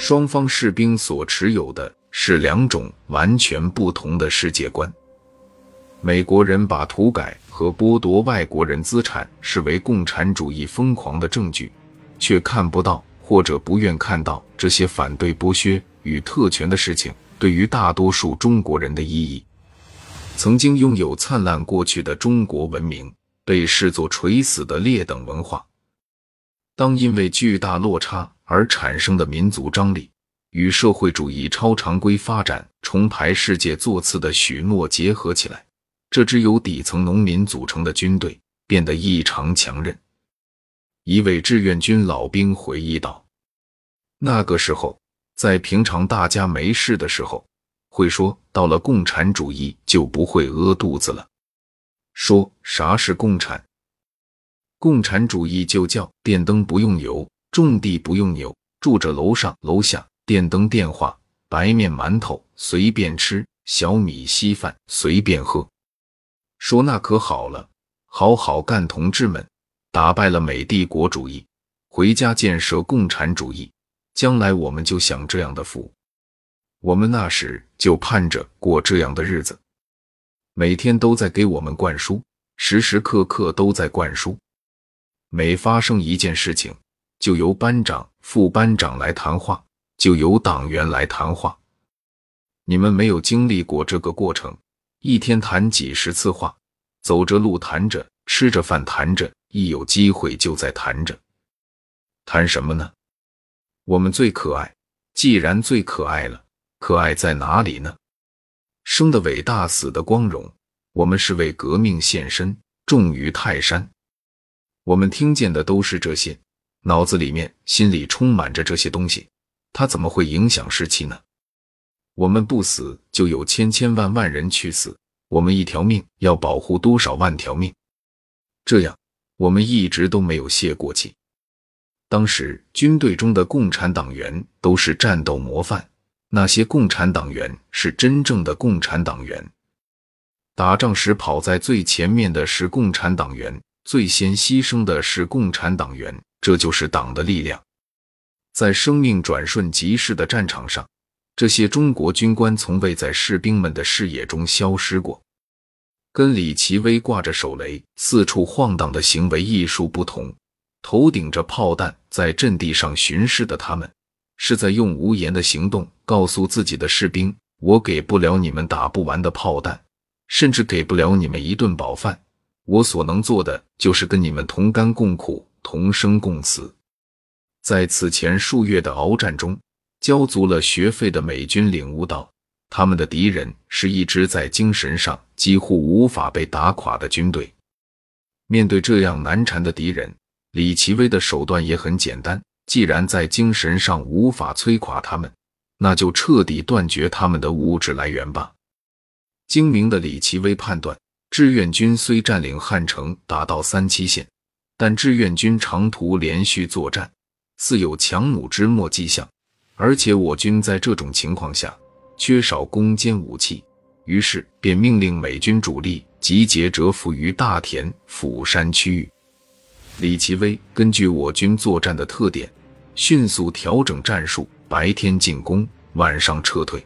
双方士兵所持有的是两种完全不同的世界观。美国人把土改和剥夺外国人资产视为共产主义疯狂的证据，却看不到或者不愿看到这些反对剥削与特权的事情对于大多数中国人的意义。曾经拥有灿烂过去的中国文明被视作垂死的劣等文化。当因为巨大落差而产生的民族张力与社会主义超常规发展重排世界座次的许诺结合起来。这支由底层农民组成的军队变得异常强韧。一位志愿军老兵回忆道：“那个时候，在平常大家没事的时候，会说到了共产主义就不会饿肚子了。说啥是共产？共产主义就叫电灯不用油，种地不用牛，住着楼上楼下，电灯电话，白面馒头随便吃，小米稀饭随便喝。”说那可好了，好好干，同志们，打败了美帝国主义，回家建设共产主义，将来我们就享这样的福。我们那时就盼着过这样的日子，每天都在给我们灌输，时时刻刻都在灌输。每发生一件事情，就由班长、副班长来谈话，就由党员来谈话。你们没有经历过这个过程。一天谈几十次话，走着路谈着，吃着饭谈着，一有机会就在谈着。谈什么呢？我们最可爱。既然最可爱了，可爱在哪里呢？生的伟大，死的光荣。我们是为革命献身，重于泰山。我们听见的都是这些，脑子里面、心里充满着这些东西，它怎么会影响士气呢？我们不死，就有千千万万人去死。我们一条命要保护多少万条命？这样，我们一直都没有泄过气。当时军队中的共产党员都是战斗模范，那些共产党员是真正的共产党员。打仗时跑在最前面的是共产党员，最先牺牲的是共产党员。这就是党的力量。在生命转瞬即逝的战场上。这些中国军官从未在士兵们的视野中消失过。跟李奇微挂着手雷四处晃荡的行为艺术不同，头顶着炮弹在阵地上巡视的他们，是在用无言的行动告诉自己的士兵：“我给不了你们打不完的炮弹，甚至给不了你们一顿饱饭。我所能做的就是跟你们同甘共苦，同生共死。”在此前数月的鏖战中。交足了学费的美军领悟到，他们的敌人是一支在精神上几乎无法被打垮的军队。面对这样难缠的敌人，李奇微的手段也很简单：既然在精神上无法摧垮他们，那就彻底断绝他们的物质来源吧。精明的李奇微判断，志愿军虽占领汉城达到三七线，但志愿军长途连续作战，似有强弩之末迹象。而且我军在这种情况下缺少攻坚武器，于是便命令美军主力集结蛰伏于大田、釜山区域。李奇微根据我军作战的特点，迅速调整战术，白天进攻，晚上撤退。